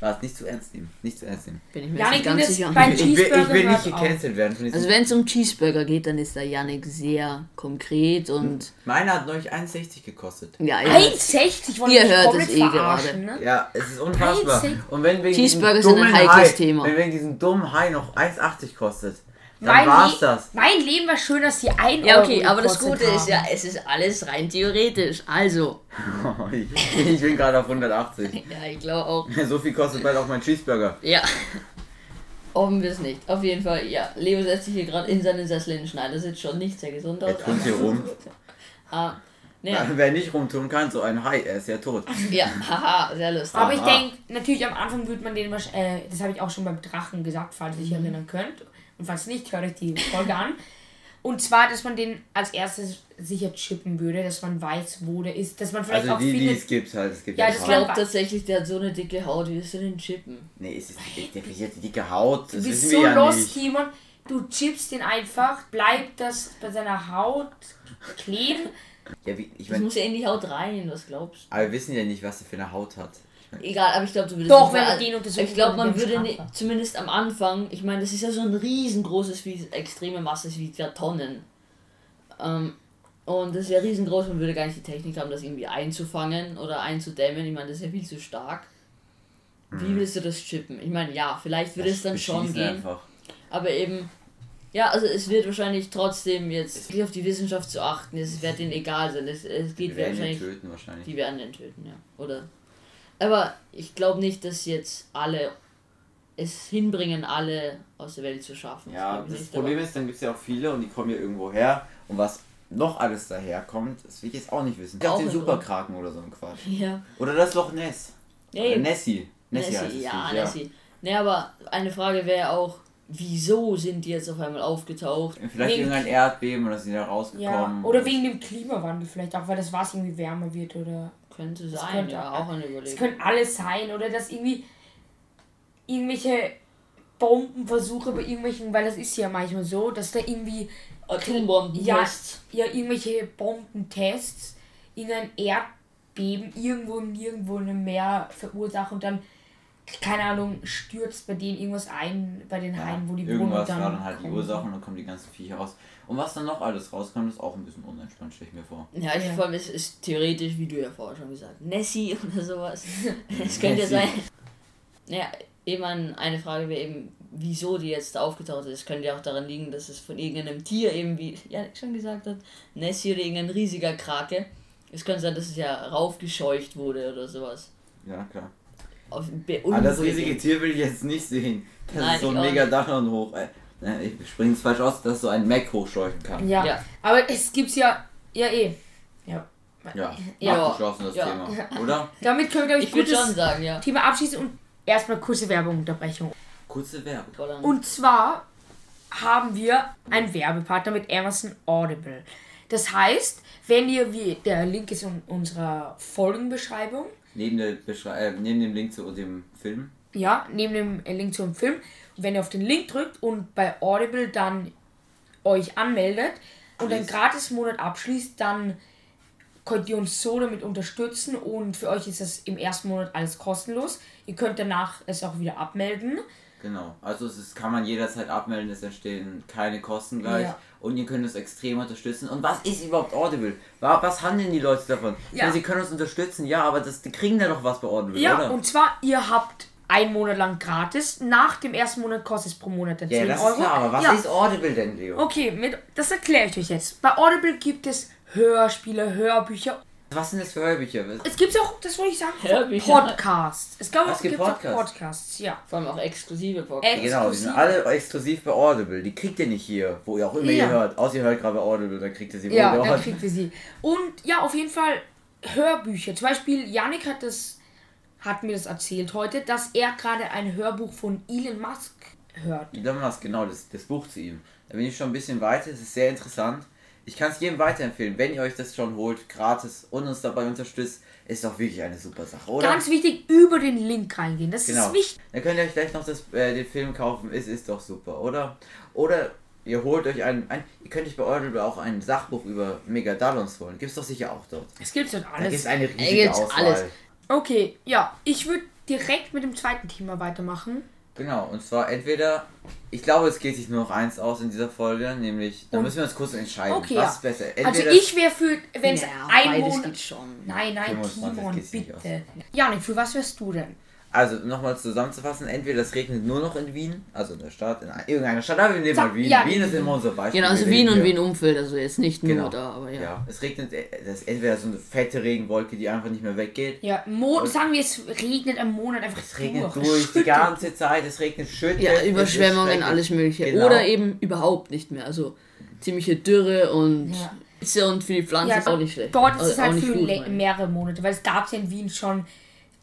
Speaker 1: Spaß, nicht zu ernst nehmen. Nicht zu ernst nehmen.
Speaker 3: Bin ich mir
Speaker 2: Ja,
Speaker 3: jetzt
Speaker 2: ich
Speaker 3: nicht
Speaker 2: bin
Speaker 3: ganz sicher.
Speaker 2: bei- Ein
Speaker 1: Ich will, ich will nicht gecancelt werden. Von
Speaker 3: Also wenn es um Cheeseburger geht, dann ist der Yannick sehr konkret und
Speaker 1: Meiner hat neulich 1,60 gekostet.
Speaker 3: ja, ja.
Speaker 2: 1,60 wollen
Speaker 3: Ihr hört es eh
Speaker 2: verarschen, ne?
Speaker 1: Ja, es ist unfassbar.
Speaker 2: 1,60.
Speaker 1: Und wenn wegen
Speaker 3: Cheeseburger
Speaker 1: diesem
Speaker 3: sind ein
Speaker 1: dummen
Speaker 3: heikles
Speaker 1: Hai,
Speaker 3: Thema.
Speaker 1: Wenn wegen diesem dummen Hai noch 1,80 kostet, dann
Speaker 2: Mein,
Speaker 1: war's
Speaker 2: Le
Speaker 1: das.
Speaker 2: mein Leben war schön, dass sie ein
Speaker 3: Ja,
Speaker 2: Euro
Speaker 3: okay, aber das Gute ist
Speaker 2: haben.
Speaker 3: ja, es ist alles rein theoretisch. Also,
Speaker 1: ich, ich bin gerade auf 180.
Speaker 3: ja, ich glaube auch.
Speaker 1: So viel kostet bald auch mein Cheeseburger.
Speaker 3: Ja. Hoffen wir es nicht. Auf jeden Fall, ja. Leo setzt sich hier gerade in seinen Sessel in den Schneider. Sieht schon nicht sehr gesund aus.
Speaker 1: Er tut hier rum.
Speaker 3: Ah, naja,
Speaker 1: Wer nicht rumtun kann, so ein Hai, er ist ja tot.
Speaker 3: ja, haha, sehr lustig.
Speaker 2: Aber ich denke, natürlich am Anfang wird man den, äh, das habe ich auch schon beim Drachen gesagt, falls ihr euch erinnern könnt. Und falls nicht, hört euch die Folge an. Und zwar, dass man den als erstes sicher chippen würde, dass man weiß, wo der ist. Dass man vielleicht
Speaker 1: Also
Speaker 2: auch
Speaker 1: die, die
Speaker 2: findet.
Speaker 1: es gibt halt. Es gibt
Speaker 2: Ja,
Speaker 1: ja,
Speaker 2: das
Speaker 3: Ich glaube tatsächlich, der hat so eine dicke Haut. Wie willst du den chippen?
Speaker 1: Nee, es ist nicht definiert die dicke Haut. Das
Speaker 2: du bist so
Speaker 1: ja
Speaker 2: los,
Speaker 1: nicht.
Speaker 2: Timon. Du chippst den einfach, bleibt das bei seiner Haut kleben.
Speaker 1: Ja, wie, ich
Speaker 3: Das
Speaker 1: meine,
Speaker 3: muss ja in die Haut rein, was glaubst
Speaker 1: aber wir wissen ja nicht, was er für eine Haut hat.
Speaker 3: Egal, aber ich glaube, du würdest.
Speaker 2: Doch,
Speaker 3: nicht
Speaker 2: wenn wir den untersuchen
Speaker 3: Ich glaube, man würde ne, zumindest am Anfang, ich meine, das ist ja so ein riesengroßes, wie extreme Masse, es wiegt ja Tonnen. Ähm, und das ist ja riesengroß, man würde gar nicht die Technik haben, das irgendwie einzufangen oder einzudämmen. Ich meine, das ist ja viel zu stark. Wie willst du das chippen? Ich meine, ja, vielleicht würde es dann schon gehen.
Speaker 1: Einfach.
Speaker 3: Aber eben, ja, also es wird wahrscheinlich trotzdem jetzt wirklich auf die Wissenschaft zu achten. Es wird ihnen egal sein. Es, es geht
Speaker 1: Wir werden
Speaker 3: wahrscheinlich.
Speaker 1: töten wahrscheinlich.
Speaker 3: Die werden den töten, ja. Oder. Aber ich glaube nicht, dass jetzt alle es hinbringen, alle aus der Welt zu schaffen.
Speaker 1: Ja, das
Speaker 3: nicht,
Speaker 1: Problem ist, dann gibt es ja auch viele und die kommen ja irgendwo her. Und was noch alles daherkommt, das will ich jetzt auch nicht wissen. Ich
Speaker 3: Auch
Speaker 1: den Superkraken oder so ein Quatsch.
Speaker 3: Ja.
Speaker 1: Oder das Loch Ness.
Speaker 3: Ja,
Speaker 1: Oder
Speaker 3: eben.
Speaker 1: Nessie. Nessie, heißt
Speaker 3: Nessie,
Speaker 1: es
Speaker 3: ja,
Speaker 1: Viech,
Speaker 3: Nessie. Ne, aber eine Frage wäre auch, wieso sind die jetzt auf einmal aufgetaucht?
Speaker 1: Vielleicht
Speaker 2: Wegen-
Speaker 1: irgendein Erdbeben oder sind da
Speaker 2: Ja,
Speaker 1: rausgekommen.
Speaker 2: oder wegen dem Klimawandel vielleicht auch, weil das Wasser irgendwie wärmer wird oder
Speaker 3: Könnte sein,
Speaker 2: könnte-
Speaker 3: ja, auch eine
Speaker 2: Es
Speaker 3: Überlegung.
Speaker 2: können alles sein oder dass irgendwie irgendwelche Bombenversuche bei irgendwelchen, weil das ist ja manchmal so, dass da irgendwie
Speaker 3: Atombomben
Speaker 2: ja, ja irgendwelche Bombentests irgendein Erdbeben irgendwo nirgendwo im Meer verursachen und dann keine Ahnung stürzt bei denen irgendwas ein bei den
Speaker 1: ja,
Speaker 2: Haien, wo die
Speaker 1: Irgendwas
Speaker 2: Wohnung
Speaker 1: war dann halt die
Speaker 2: kommen.
Speaker 1: Ursache und dann kommen die ganzen Viecher raus. Und was dann noch alles rauskommt, ist auch ein bisschen unentspannt, stelle ich mir vor.
Speaker 3: Ja, ich
Speaker 2: Ja.
Speaker 3: vor allem, es ist theoretisch, wie du ja vorher schon gesagt hast, Nessie oder sowas. Es könnte sein. Ja, eben eine Frage wäre eben, wieso die jetzt aufgetaucht ist. Es könnte ja auch daran liegen, dass es von irgendeinem Tier eben, wie Janik schon gesagt hat, Nessie oder irgendein riesiger Krake. Es könnte sein, dass es ja raufgescheucht wurde oder sowas.
Speaker 1: Ja, klar.
Speaker 3: Auf,
Speaker 1: Aber das riesige Tier will ich jetzt nicht sehen. Das
Speaker 3: Nein,
Speaker 1: ist so
Speaker 3: ich
Speaker 1: ein mega und hoch. Äh, ne, ich springe es falsch aus, dass so ein Mac hochscheuchen kann.
Speaker 2: Ja.
Speaker 3: Ja.
Speaker 2: aber es gibt's ja ja eh. Ja.
Speaker 1: Ja,
Speaker 3: Ja.
Speaker 1: abgeschlossen das
Speaker 3: Ja.
Speaker 1: Thema. Oder?
Speaker 2: Damit können wir glaube ich
Speaker 3: Ich
Speaker 2: gutes
Speaker 3: schon sagen, ja.
Speaker 2: Thema abschließen und erstmal kurze Werbeunterbrechung.
Speaker 1: Kurze Werbung.
Speaker 2: Und zwar haben wir einen Werbepartner mit Amazon Audible. Das heißt, wenn ihr, wie der Link ist in unserer Folgenbeschreibung,
Speaker 1: Neben, der Beschrei äh, neben dem Link zu dem Film.
Speaker 2: ja, neben dem Link zum Film, wenn ihr auf den Link drückt und bei Audible dann euch anmeldet und einen. Gratis-Monat abschließt, dann könnt ihr uns so damit unterstützen und für euch ist das im ersten Monat alles kostenlos. Ihr könnt danach es auch wieder abmelden.
Speaker 1: Genau. Also es ist, kann man jederzeit abmelden, es entstehen keine Kosten gleich.
Speaker 2: Ja.
Speaker 1: Und ihr könnt es extrem unterstützen. Und was ist überhaupt Audible? Wa- Was haben denn die Leute davon?
Speaker 2: Ja.
Speaker 1: meine, sie können uns unterstützen, ja, aber das, die kriegen da doch was bei Audible,
Speaker 2: Ja,
Speaker 1: oder?
Speaker 2: und zwar, ihr habt einen Monat lang gratis. Nach dem ersten Monat kostet es pro Monat dann 10
Speaker 1: ja, das
Speaker 2: Euro.
Speaker 1: ist klar, aber was
Speaker 2: ja.
Speaker 1: ist Audible denn, Leo?
Speaker 2: Okay, mit, das erkläre ich euch jetzt. Bei Audible gibt es Hörspiele, Hörbücher
Speaker 1: Was sind das für Hörbücher?
Speaker 2: Es gibt auch, das wollte ich sagen,
Speaker 3: Hörbücher.
Speaker 2: Podcasts. Es gab auch,
Speaker 1: gibt
Speaker 2: gibt's auch
Speaker 1: Podcasts?
Speaker 2: Podcasts, ja.
Speaker 3: Vor allem auch exklusive Podcasts.
Speaker 2: Ex-
Speaker 1: Genau, die sind alle exklusiv bei Audible. Die kriegt ihr nicht hier, wo ihr auch immer
Speaker 2: Ja.
Speaker 1: ihr hört. Außer ihr hört gerade bei Audible, dann kriegt ihr sie
Speaker 2: Ja, dann
Speaker 1: hört.
Speaker 2: kriegt ihr sie. Und ja, auf jeden Fall Hörbücher. Zum Beispiel, Yannick hat das, hat mir das erzählt heute, dass er gerade ein Hörbuch von Elon Musk hört.
Speaker 1: Elon Musk, genau, das, das Buch zu ihm. Da bin ich schon ein bisschen weiter, es ist sehr interessant. Ich kann es jedem weiterempfehlen, wenn ihr euch das schon holt, gratis und uns dabei unterstützt, ist doch wirklich eine super Sache, oder?
Speaker 2: Ganz wichtig, über den Link reingehen. Das
Speaker 1: genau.
Speaker 2: ist wichtig.
Speaker 1: Dann könnt ihr euch gleich noch das, äh, den Film kaufen, es ist doch super, oder? Oder ihr holt euch ein, ein ihr könnt euch bei Audible auch ein Sachbuch über Megadallons holen. Gibt's doch sicher auch dort.
Speaker 2: Es gibt dort
Speaker 1: Da
Speaker 2: alles.
Speaker 1: gibt's eine riesige
Speaker 3: gibt's
Speaker 1: Auswahl.
Speaker 3: alles.
Speaker 2: Okay, ja, ich würde direkt mit dem zweiten Thema weitermachen.
Speaker 1: Genau, und zwar entweder, ich glaube, es geht sich nur noch eins aus in dieser Folge, nämlich, da müssen wir uns kurz entscheiden,
Speaker 2: Okay,
Speaker 1: was
Speaker 2: ja.
Speaker 1: ist besser.
Speaker 2: Also
Speaker 1: Entweder
Speaker 2: ich wäre für, wenn es
Speaker 3: Ja,
Speaker 2: ein Monat...
Speaker 3: geht schon.
Speaker 2: Nein, nein,
Speaker 1: 25
Speaker 2: Timon, bitte. Janik, für was wärst du denn?
Speaker 1: Also nochmal zusammenzufassen, entweder es regnet nur noch in Wien, also in der Stadt, in irgendeiner Stadt, aber wir nehmen mal Wien.
Speaker 2: ja,
Speaker 1: Wien ist
Speaker 2: Wien.
Speaker 1: immer unser Beispiel.
Speaker 3: Genau, also Wien und Wien-Umfeld, also jetzt nicht nur
Speaker 1: Genau.
Speaker 3: da, aber ja.
Speaker 1: Ja. es regnet, äh, das ist entweder so eine fette Regenwolke, die einfach nicht mehr weggeht.
Speaker 2: Ja, Mo sagen wir, es regnet am Monat einfach
Speaker 1: Es regnet
Speaker 2: durch.
Speaker 1: durch die ganze Zeit, es regnet schüttet.
Speaker 3: Ja,
Speaker 1: es
Speaker 3: Überschwemmungen, alles mögliche.
Speaker 1: Genau.
Speaker 3: Oder eben überhaupt nicht mehr. Also ziemliche Dürre und
Speaker 2: Ja.
Speaker 3: Hitze und für die Pflanze
Speaker 2: Ja,
Speaker 3: ist auch nicht schlecht.
Speaker 2: Dort ist
Speaker 3: Also
Speaker 2: es
Speaker 3: auch
Speaker 2: halt für
Speaker 3: gut,
Speaker 2: mehrere Monate, weil es gab ja in Wien schon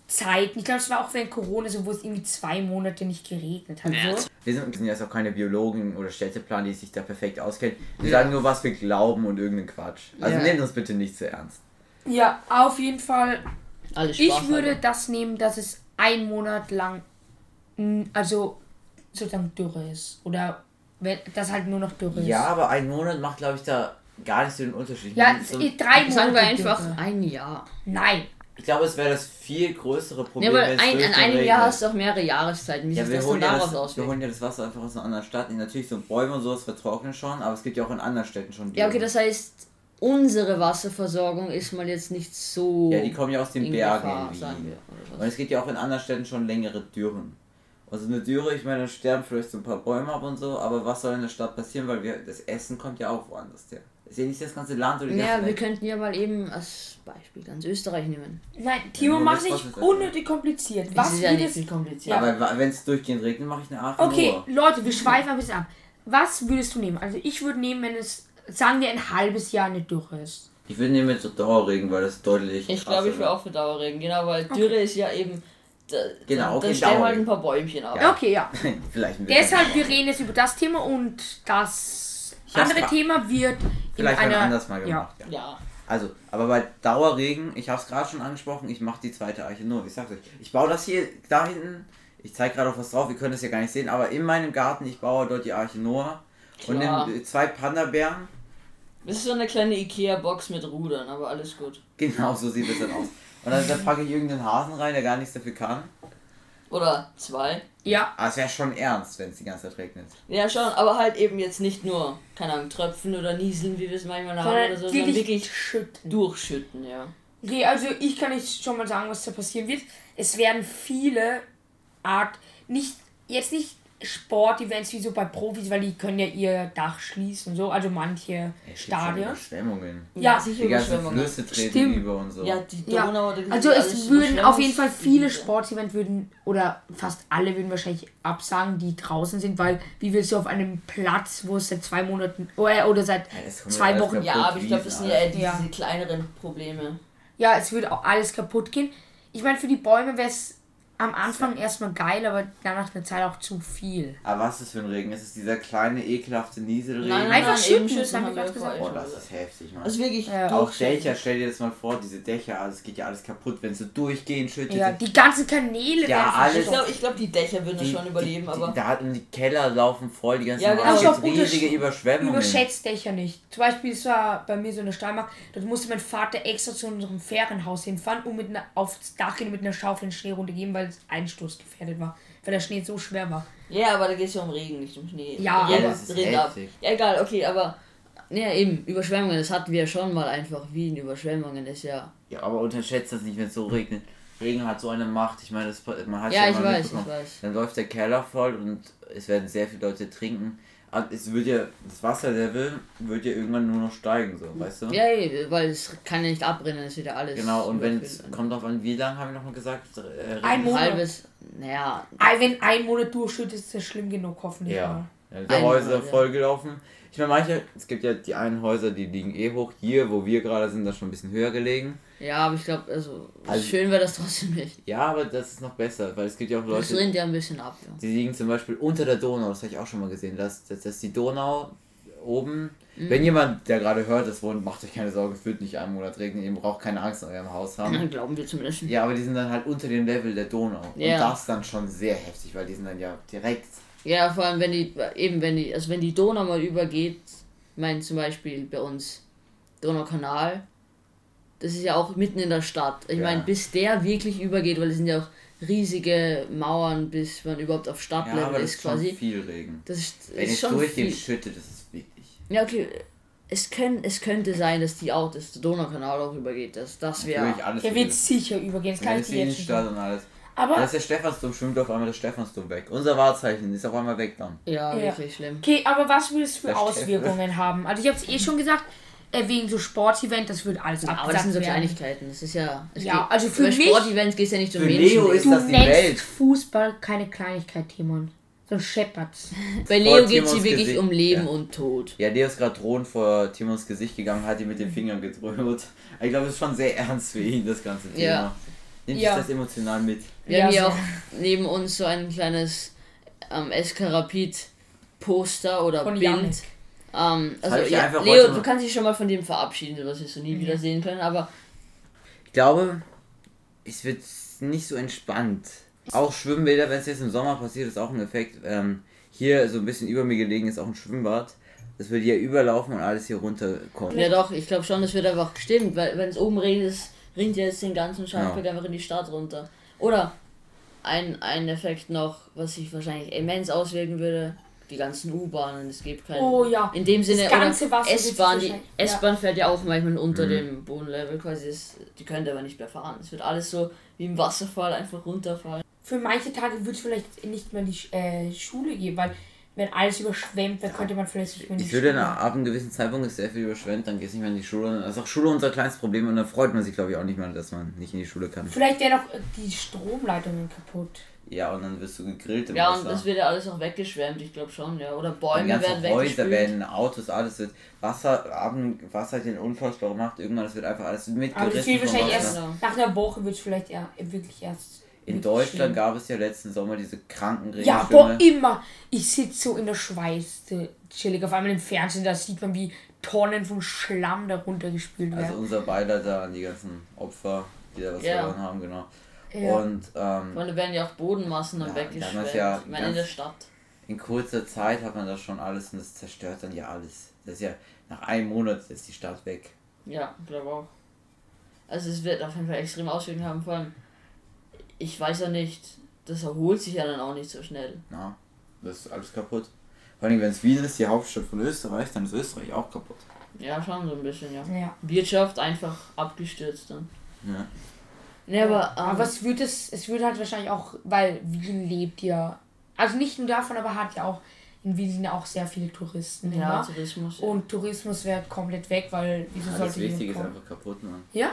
Speaker 2: Zeiten. Ich glaube, es war auch während Corona so, wo es irgendwie zwei Monate nicht geregnet hat.
Speaker 3: Ja.
Speaker 2: So.
Speaker 1: Wir sind, wir sind jetzt auch keine Biologen oder Städteplan, die sich da perfekt auskennen. Wir sagen nur, was wir glauben und irgendeinen Quatsch. Also
Speaker 3: Ja.
Speaker 1: nehmt uns bitte nicht zu ernst.
Speaker 2: Ja, auf jeden Fall.
Speaker 3: Alles
Speaker 2: Ich
Speaker 3: Spaß
Speaker 2: würde
Speaker 3: halber.
Speaker 2: das nehmen, dass es ein Monat lang, also sozusagen Dürre ist. Oder wenn das halt nur noch Dürre ist.
Speaker 1: Ja, aber ein Monat macht, glaube ich, da gar nicht so den Unterschied.
Speaker 2: Ja,
Speaker 1: Ich meine,
Speaker 2: es- drei Monate.
Speaker 3: Sagen wir einfach
Speaker 2: Dürre.
Speaker 3: ein Jahr.
Speaker 2: Nein.
Speaker 1: Ich glaube, es wäre das viel größere Problem.
Speaker 3: Ja, weil ein, in einem. Jahr hast du auch mehrere Jahreszeiten. Wie
Speaker 1: Ja, wir
Speaker 3: das dann
Speaker 1: holen, ja das, wir holen ja das Wasser einfach aus einer anderen Stadt. Natürlich so Bäume und sowas vertrocknen schon, aber es gibt ja auch in anderen Städten schon
Speaker 3: Ja, okay, das heißt, unsere Wasserversorgung ist mal jetzt nicht so.
Speaker 1: Ja, die kommen ja aus den Bergen
Speaker 3: Gefahr,
Speaker 1: Und es gibt ja auch in anderen Städten schon längere Dürren. Also eine Dürre, ich meine, da sterben vielleicht so ein paar Bäume ab und so, aber was soll in der Stadt passieren, weil wir das Essen kommt ja auch woanders her. Ist ja nicht das ganze Land oder die
Speaker 3: Ja, wir könnten ja mal eben als Beispiel ganz Österreich nehmen.
Speaker 2: Nein, Timo,
Speaker 1: nur
Speaker 2: mach
Speaker 1: das,
Speaker 2: sich unnötig kompliziert. Was
Speaker 3: ist ja nicht viel kompliziert.
Speaker 1: Aber wenn es durchgehend regnet, mache ich eine Aachen
Speaker 2: Okay, Leute, wir schweifen ein bisschen ab. Was würdest du nehmen? Also ich würde nehmen, wenn es, sagen wir, ein halbes Jahr eine Dürre ist.
Speaker 1: Ich würde nehmen mit so Dauerregen, weil das deutlich
Speaker 3: Ich glaube, ich wäre auch für Dauerregen, genau, weil Dürre ist ja eben. Da,
Speaker 1: Genau,
Speaker 3: da,
Speaker 1: okay,
Speaker 3: da sterben halt
Speaker 1: Dauerregen.
Speaker 3: ein paar Bäumchen ab.
Speaker 1: Ja.
Speaker 2: Okay, ja.
Speaker 1: Vielleicht.
Speaker 2: Deshalb, wir reden jetzt über das Thema und das andere Thema wird in
Speaker 1: Vielleicht
Speaker 2: einer...
Speaker 1: einer, anders mal
Speaker 2: ja.
Speaker 1: gemacht. Ja.
Speaker 3: Ja.
Speaker 1: Also, aber bei Dauerregen, ich habe es gerade schon angesprochen, ich mache die zweite Arche nur. Ich sag's euch. Ich baue das hier da hinten. Ich zeige gerade auf was drauf, ihr könnt es ja gar nicht sehen, aber in meinem Garten, ich baue dort die Arche Noah und
Speaker 3: Klar.
Speaker 1: nimm zwei Panda-Bären.
Speaker 3: Das ist so eine kleine Ikea-Box mit Rudern, aber alles gut.
Speaker 1: Genau so sieht es dann aus. Und dann, dann packe ich irgendeinen Hasen rein, der gar nichts dafür kann.
Speaker 3: Oder zwei.
Speaker 2: Ja,
Speaker 1: Aber es wäre schon ernst, wenn es die ganze Zeit regnet.
Speaker 3: Ja, schon, aber halt eben jetzt nicht nur, keine Ahnung, Tröpfen oder Nieseln, wie wir es manchmal haben
Speaker 2: sondern
Speaker 3: oder so, sondern
Speaker 2: wirklich schütten.
Speaker 3: durchschütten, ja.
Speaker 2: Okay, also ich kann euch schon mal sagen, was da passieren wird. Es werden viele Art, nicht, jetzt nicht Sportevents wie so bei Profis, weil die können ja ihr Dach schließen und so, also manche
Speaker 1: schon
Speaker 2: Stadien.
Speaker 1: Überschwemmungen.
Speaker 2: Ja,
Speaker 3: sicher
Speaker 1: Die ganzen
Speaker 3: Überschwemmungen.
Speaker 1: Flüsse treten
Speaker 2: Stimmt.
Speaker 1: über und so.
Speaker 3: Ja, die
Speaker 2: Ja,
Speaker 3: Donau oder
Speaker 2: also es würden auf jeden Fall viele. Sportevents würden, oder fast alle würden wahrscheinlich absagen, die draußen sind, weil wie willst du auf einem Platz, wo es seit zwei Monaten oder, oder seit
Speaker 1: Ja, das kommt
Speaker 2: zwei Wochen,
Speaker 1: kaputt,
Speaker 3: Ja, aber ich glaube, das sind ja eher diese
Speaker 2: Ja.
Speaker 3: kleineren Probleme.
Speaker 2: ja, es würde auch alles kaputt gehen. Ich meine, für die Bäume wäre es am Anfang erstmal geil, aber dann nach einer Zeit auch zu viel.
Speaker 1: Aber was ist das für ein Regen? Ist es dieser kleine, ekelhafte Nieselregen?
Speaker 3: Nein,
Speaker 2: Einfach schütten, haben wir gerade gesagt.
Speaker 1: Oh, das ist heftig, Mann.
Speaker 3: Also wirklich
Speaker 2: Ja.
Speaker 1: Auch. Dächer, stell dir das mal vor, diese Dächer, also es geht ja alles kaputt, wenn es so durchgehend schüttet.
Speaker 2: Ja, die ganzen Kanäle
Speaker 1: Ja,
Speaker 2: werden
Speaker 1: alles-
Speaker 3: Ich glaube, ich glaub, die Dächer würden
Speaker 1: die,
Speaker 3: schon überleben,
Speaker 1: die,
Speaker 3: aber
Speaker 1: Die, da hatten die Keller laufen voll, die ganzen
Speaker 3: Ja, genau.
Speaker 1: Gibt's riesige Überschwemmungen.
Speaker 2: Überschätzt Dächer nicht. Zum Beispiel, es war bei mir so eine Steilmark, dort musste mein Vater extra zu unserem Ferienhaus hinfahren, um mit einer, aufs Dach hin mit einer Schaufel den Schnee runtergehen, weil es einsturzgefährdet war. Weil der Schnee so schwer war.
Speaker 3: ja, aber da geht es ja um Regen, nicht um Schnee.
Speaker 2: Ja,
Speaker 3: ja
Speaker 2: aber-
Speaker 3: das
Speaker 1: ist
Speaker 3: ab. Ja, egal, okay, aber ja, eben, Überschwemmungen, das hatten wir ja schon mal einfach. Wien, Überschwemmungen ist ja.
Speaker 1: Ja, aber unterschätzt das nicht, wenn es so regnet. Regen hat so eine Macht, ich meine, das, man hat
Speaker 3: Ja,
Speaker 1: ja
Speaker 3: ich
Speaker 1: mal
Speaker 3: weiß, ich weiß.
Speaker 1: Dann läuft der Keller voll und es werden sehr viele Leute trinken. Ah, Es wird ja, das Wasserlevel wird ja irgendwann nur noch steigen, so, weißt du?
Speaker 3: Ja, ja, weil es kann ja nicht abbrennen, es wird ja alles.
Speaker 1: Genau, und wenn es kommt drauf an, wie lange haben wir nochmal gesagt? Äh,
Speaker 2: Ein Monat.
Speaker 3: halbes, naja,
Speaker 2: Wenn ein Monat durchschüttet, ist das schlimm genug, hoffentlich.
Speaker 1: Ja. ja die
Speaker 3: Ein
Speaker 1: Häuser
Speaker 3: Monat, ja.
Speaker 1: vollgelaufen. Ich meine, manche, es gibt ja die einen Häuser, die liegen eh hoch. Hier, wo wir gerade sind, das schon ein bisschen höher gelegen.
Speaker 3: Ja, aber ich glaube, also,
Speaker 1: Also-
Speaker 3: schön wäre das trotzdem nicht.
Speaker 1: Ja, aber das ist noch besser, weil es gibt ja auch
Speaker 3: Das
Speaker 1: Leute,
Speaker 3: rinnt ja ein bisschen ab, ja.
Speaker 1: die liegen zum Beispiel unter der Donau, das habe ich auch schon mal gesehen, dass, dass, dass die Donau oben,
Speaker 3: Mhm.
Speaker 1: wenn jemand, der gerade hört, das wohnt, macht euch keine Sorge, es wird nicht einen Monat regnen, ihr braucht keine Angst in eurem Haus haben.
Speaker 3: Dann glauben wir zumindest.
Speaker 1: Ja, aber die sind dann halt unter dem Level der Donau.
Speaker 3: Ja.
Speaker 1: Und das dann schon sehr heftig, weil die sind dann ja direkt.
Speaker 3: Ja, vor allem wenn die, eben wenn die, also wenn die Donau mal übergeht, ich meine zum Beispiel bei uns Donaukanal, das ist ja auch mitten in der Stadt. Ich
Speaker 1: Ja.
Speaker 3: meine, bis der wirklich übergeht, weil es sind ja auch riesige Mauern, bis man überhaupt auf
Speaker 1: Ja,
Speaker 3: Stadtlevel
Speaker 1: aber das
Speaker 3: ist
Speaker 1: ist schon
Speaker 3: quasi.
Speaker 1: viel Regen.
Speaker 3: Das ist,
Speaker 1: Wenn
Speaker 3: ist
Speaker 1: es
Speaker 3: schon
Speaker 1: durchgehend
Speaker 3: viel.
Speaker 1: schüttet, das ist wirklich.
Speaker 3: Ja, okay. Es, können, es könnte sein, dass die auch, dass der Donaukanal auch übergeht. Das, das wäre.
Speaker 2: Der wird sicher übergehen, das
Speaker 1: Ja,
Speaker 2: kann
Speaker 1: das
Speaker 2: ich dir jetzt schon
Speaker 1: Innenstadt
Speaker 2: sagen.
Speaker 1: und alles.
Speaker 2: Aber,
Speaker 1: Da ist der Stephansdom, schwimmt auf einmal das Stephansdom weg. Unser Wahrzeichen ist auf einmal weg dann.
Speaker 3: Ja,
Speaker 2: Ja.
Speaker 3: wirklich schlimm.
Speaker 2: okay, aber was würde es für
Speaker 1: Der Steff-
Speaker 2: Auswirkungen haben? Also ich habe es eh schon gesagt, wegen so Sportevent, das wird alles
Speaker 3: Aber das sind so. Kleinigkeiten. Das ist ja. Es
Speaker 2: Ja,
Speaker 3: geht,
Speaker 2: also für mich-
Speaker 3: Sportevents geht es ja nicht um
Speaker 1: Für
Speaker 3: Menschen.
Speaker 1: Leo ist
Speaker 2: Du
Speaker 1: das die Welt.
Speaker 2: Fußball keine Kleinigkeit, Timon. So ein Shepherds.
Speaker 3: Bei Leo geht
Speaker 1: Timons
Speaker 3: sie wirklich
Speaker 1: Gesicht.
Speaker 3: um Leben
Speaker 1: Ja.
Speaker 3: und Tod.
Speaker 1: Ja, der ist gerade drohend vor Timons Gesicht gegangen, hat ihn mit den Fingern gedrückt. Ich glaube, es ist schon sehr ernst für ihn, das ganze Thema.
Speaker 3: Ja.
Speaker 1: Nimmt
Speaker 2: Ja.
Speaker 1: sich das emotional mit.
Speaker 3: Wir
Speaker 2: Ja,
Speaker 3: haben hier auch neben uns so ein kleines ähm, SK Rapid Poster oder
Speaker 2: Von
Speaker 3: Bild.
Speaker 2: Yannick.
Speaker 3: Ähm, also ja, Leo, du kannst dich schon mal von dem verabschieden, was wir so nie wieder sehen können, aber
Speaker 1: Ich glaube, es wird nicht so entspannt. Auch Schwimmbäder, wenn es jetzt im Sommer passiert, ist auch ein Effekt. Ähm, hier so ein bisschen über mir gelegen ist auch ein Schwimmbad. Das wird hier überlaufen und alles hier runterkommen.
Speaker 3: ja doch, ich glaube schon, das wird einfach stimmt, weil wenn es oben regnet, es rinnt ja jetzt den ganzen Schaltberg einfach in die Stadt runter. Oder ein, ein Effekt noch, was sich wahrscheinlich immens auswirken würde, die ganzen U-Bahnen, es gibt keinen.
Speaker 2: Oh ja.
Speaker 3: In dem Sinne, S-Bahn, die
Speaker 2: wahrscheinlich- ja.
Speaker 3: S-Bahn fährt ja auch manchmal unter
Speaker 1: Mhm.
Speaker 3: dem Bodenlevel quasi, das, die könnte aber nicht mehr fahren. Es wird alles so wie im Wasserfall einfach runterfallen.
Speaker 2: Für manche Tage wird es vielleicht nicht mehr in die äh, Schule gehen, weil wenn alles überschwemmt, dann könnte man vielleicht nicht mehr in die
Speaker 1: Ich würde
Speaker 2: Schule.
Speaker 1: dann ab einem gewissen Zeitpunkt ist sehr viel überschwemmt, dann gehst du nicht mehr in die Schule. Das ist auch Schule unser kleines Problem und dann freut man sich, glaube ich, auch nicht mehr, dass man nicht in die Schule kann.
Speaker 2: Vielleicht wären auch äh, die Stromleitungen kaputt.
Speaker 1: Ja, und dann wirst du gegrillt im
Speaker 3: Ja,
Speaker 1: Wasser.
Speaker 3: und das wird ja alles auch weggeschwemmt, ich glaube schon, ja. Oder Bäume werden
Speaker 1: Häuser
Speaker 3: weggespült.
Speaker 1: werden, Autos, alles wird. Wasser, Abend, Wasser hat den unfassbar gemacht. Irgendwann, das wird einfach alles
Speaker 2: Aber das
Speaker 1: mitgerissen.
Speaker 2: wird wahrscheinlich
Speaker 1: Wasser.
Speaker 2: erst nach einer Woche wird es vielleicht eher, wirklich erst.
Speaker 1: In Deutschland
Speaker 2: schlimm.
Speaker 1: gab es ja letzten Sommer diese kranken
Speaker 2: Ja, boah, immer. Ich sitze so in der Schweiz, chillig. Auf einmal im Fernsehen, da sieht man, wie Tonnen von Schlamm da runtergespült werden.
Speaker 1: also unser Beileid da an die ganzen Opfer, die da was
Speaker 3: Ja.
Speaker 1: verloren haben, genau.
Speaker 2: Ja.
Speaker 1: Und ähm,
Speaker 3: Weil da werden ja auch Bodenmassen dann
Speaker 1: Ja,
Speaker 3: weggeschwemmt.
Speaker 1: ja
Speaker 3: ich meine, in der Stadt.
Speaker 1: in kurzer Zeit hat man das schon alles und das zerstört dann ja alles. Das ist ja nach einem Monat ist die Stadt weg.
Speaker 3: Ja, glaube auch. Also es wird auf jeden Fall extrem Auswirkungen haben, vor allem, ich weiß ja nicht, das erholt sich ja dann auch nicht so schnell.
Speaker 1: Na, das ist alles kaputt. Vor allem, wenn es Wien ist, die Hauptstadt von Österreich, dann ist Österreich auch kaputt.
Speaker 3: Ja, schon so ein bisschen, ja.
Speaker 2: ja.
Speaker 3: Wirtschaft einfach abgestürzt dann.
Speaker 1: Ja.
Speaker 3: Ne, aber, ähm,
Speaker 2: Aber es wird es, es wird halt wahrscheinlich auch, weil Wien lebt ja, also nicht nur davon, aber hat ja auch, in Wien sind ja auch sehr viele Touristen.
Speaker 3: ja,
Speaker 2: immer.
Speaker 3: Tourismus.
Speaker 2: Und Tourismus wird komplett weg, weil wieso
Speaker 1: Alles
Speaker 2: sollte
Speaker 1: Wichtige ist einfach kaputt, Mann.
Speaker 2: Ja?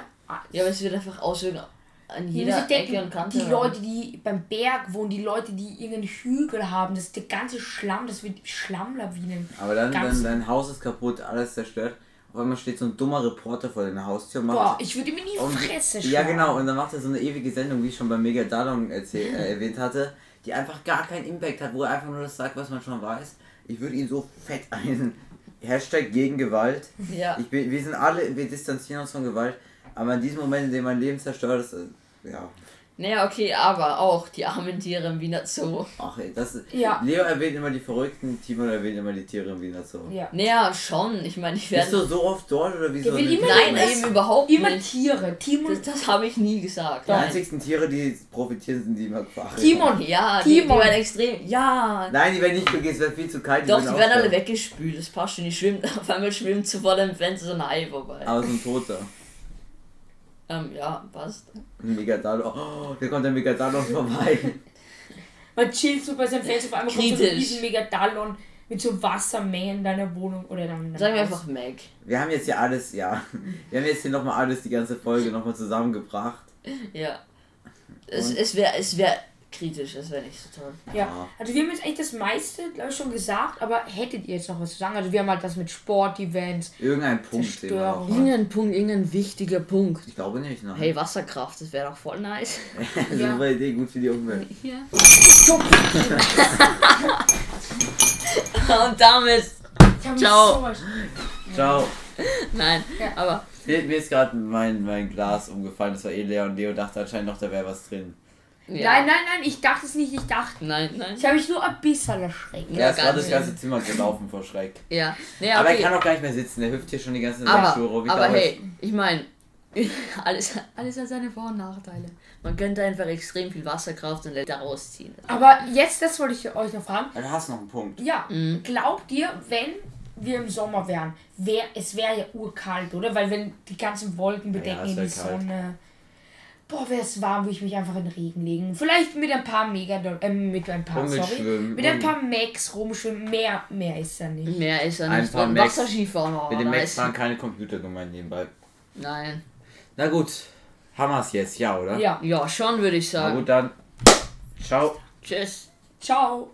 Speaker 3: Ja, aber es wird einfach Auswirkungen an jeder Ecke
Speaker 2: denken,
Speaker 3: und Kante.
Speaker 2: die
Speaker 3: haben.
Speaker 2: Leute, die beim Berg wohnen, die Leute, die irgendeinen Hügel haben, das ist der ganze Schlamm, das wird Schlammlawinen.
Speaker 1: Aber dann, dann dein Haus ist kaputt, alles zerstört. Auf einmal steht so ein dummer Reporter vor deiner Haustür und
Speaker 2: Boah,
Speaker 1: macht.
Speaker 2: ich würde mir in die
Speaker 1: und-
Speaker 2: Fresse
Speaker 1: ja,
Speaker 2: schlagen.
Speaker 1: genau, und dann macht er so eine ewige Sendung, wie ich schon bei Mega Dalon erzähl, äh, erwähnt hatte, die einfach gar keinen Impact hat, wo er einfach nur das sagt, was man schon weiß. Ich würde ihn so fett ein. Hashtag gegen Gewalt.
Speaker 3: Ja.
Speaker 1: Ich bin, wir sind alle, wir distanzieren uns von Gewalt, aber in diesem Moment, in dem mein Leben zerstört ist, äh, ja.
Speaker 3: Naja, okay, aber auch die armen Tiere im Wiener Zoo.
Speaker 1: Ach ey, das ist.
Speaker 2: Ja.
Speaker 1: Leo erwähnt immer die Verrückten, Timon erwähnt immer die Tiere im Wiener Zoo.
Speaker 2: Ja.
Speaker 3: Naja, schon. Ich meine, ich
Speaker 1: Bist
Speaker 3: werde.
Speaker 1: du so oft dort oder wieso?
Speaker 2: Will immer
Speaker 3: Nein, eben überhaupt
Speaker 2: Immer
Speaker 3: nicht.
Speaker 2: Tiere. Timon,
Speaker 3: Das, das habe ich nie gesagt.
Speaker 1: Die
Speaker 3: Nein.
Speaker 1: einzigsten Tiere, die profitieren, sind die immer gefahren.
Speaker 2: Timon,
Speaker 3: Ja, die, die
Speaker 2: Timon.
Speaker 3: werden extrem. Ja.
Speaker 1: Nein, die werden nicht begehen, es wird viel zu kalt.
Speaker 3: Doch, die werden alle weggespült. Das passt schon. Die schwimmen, auf einmal schwimmt zu vor dem Fenster so ein Ei vorbei.
Speaker 1: Aber so ein Toter.
Speaker 3: Ähm, ja, passt.
Speaker 1: Ein Megadalon. Oh, da kommt der Megadalon vorbei.
Speaker 2: man chillt so bei seinem Fenster, auf einmal kommt so ein riesen Megadallon mit so Wassermengen in deiner Wohnung oder dann. in deinem
Speaker 3: Sagen wir einfach Meg.
Speaker 1: Wir haben jetzt hier alles, ja. Wir haben jetzt hier nochmal alles, die ganze Folge nochmal zusammengebracht.
Speaker 3: Ja. Es,
Speaker 1: Und?
Speaker 3: es wäre es wär kritisch, es wäre nicht so toll.
Speaker 2: Ja,
Speaker 1: Ja.
Speaker 2: also wir haben jetzt echt das meiste, glaube ich, schon gesagt, aber hättet ihr jetzt noch was zu sagen? Also wir haben halt das mit Sportevents,
Speaker 1: Irgendein Punkt, noch
Speaker 2: Zerstörung.
Speaker 3: Irgendein Punkt, irgendein wichtiger Punkt.
Speaker 1: Ich glaube nicht, nein.
Speaker 3: Hey, Wasserkraft, das wäre doch voll nice.
Speaker 2: Ja.
Speaker 1: Super Idee, gut für die Umwelt.
Speaker 3: Ja. Und damit,
Speaker 2: Ich
Speaker 3: Ciao.
Speaker 1: Ciao.
Speaker 3: nein,
Speaker 2: Ja.
Speaker 3: aber
Speaker 1: Mir, mir ist gerade mein, mein Glas umgefallen, das war eh leer und Leo dachte anscheinend noch, da wäre was drin.
Speaker 3: Ja.
Speaker 2: Nein, nein, nein, ich dachte es nicht, ich dachte.
Speaker 3: Nein, nein.
Speaker 2: Ich habe mich nur ein bisschen erschreckt.
Speaker 1: Ja, es war das ganze Zimmer gelaufen vor Schreck.
Speaker 3: Ja, nee,
Speaker 1: Aber er kann auch gar nicht mehr sitzen, der hüpft hier schon die ganze Zeit
Speaker 3: aber,
Speaker 1: Schuhe, wie
Speaker 3: aber hey, ich meine, alles, alles hat seine Vor- und Nachteile. Man könnte einfach extrem viel Wasserkraft und daraus ziehen.
Speaker 2: Aber jetzt, das wollte ich euch noch fragen.
Speaker 1: Ja, Du hast noch einen Punkt.
Speaker 2: Ja,
Speaker 3: Mhm.
Speaker 2: glaubt ihr, wenn wir im Sommer wären, wär, es wäre ja urkalt, oder? Weil wenn die ganzen Wolken bedecken
Speaker 1: wär
Speaker 2: die
Speaker 1: kalt.
Speaker 2: Sonne. Boah, wäre es warm, würde ich mich einfach in den Regen legen. Vielleicht mit ein paar Mega, äh, mit ein paar, sorry,
Speaker 1: Rumschwimmen.
Speaker 2: mit ein paar Max rumschwimmen. Mehr, mehr ist da nicht.
Speaker 3: Mehr ist ja
Speaker 1: Ein
Speaker 3: nicht.
Speaker 1: paar
Speaker 3: Und
Speaker 1: Max-
Speaker 3: Wasserskifahren. Oh,
Speaker 1: Mit dem Max waren keine Computer gemeint nebenbei.
Speaker 3: Nein.
Speaker 1: Na gut, haben wir es jetzt, ja, oder?
Speaker 2: Ja.
Speaker 3: Ja, schon würde ich
Speaker 1: Na
Speaker 3: sagen.
Speaker 1: gut, dann. Ciao.
Speaker 3: Tschüss.
Speaker 2: Ciao.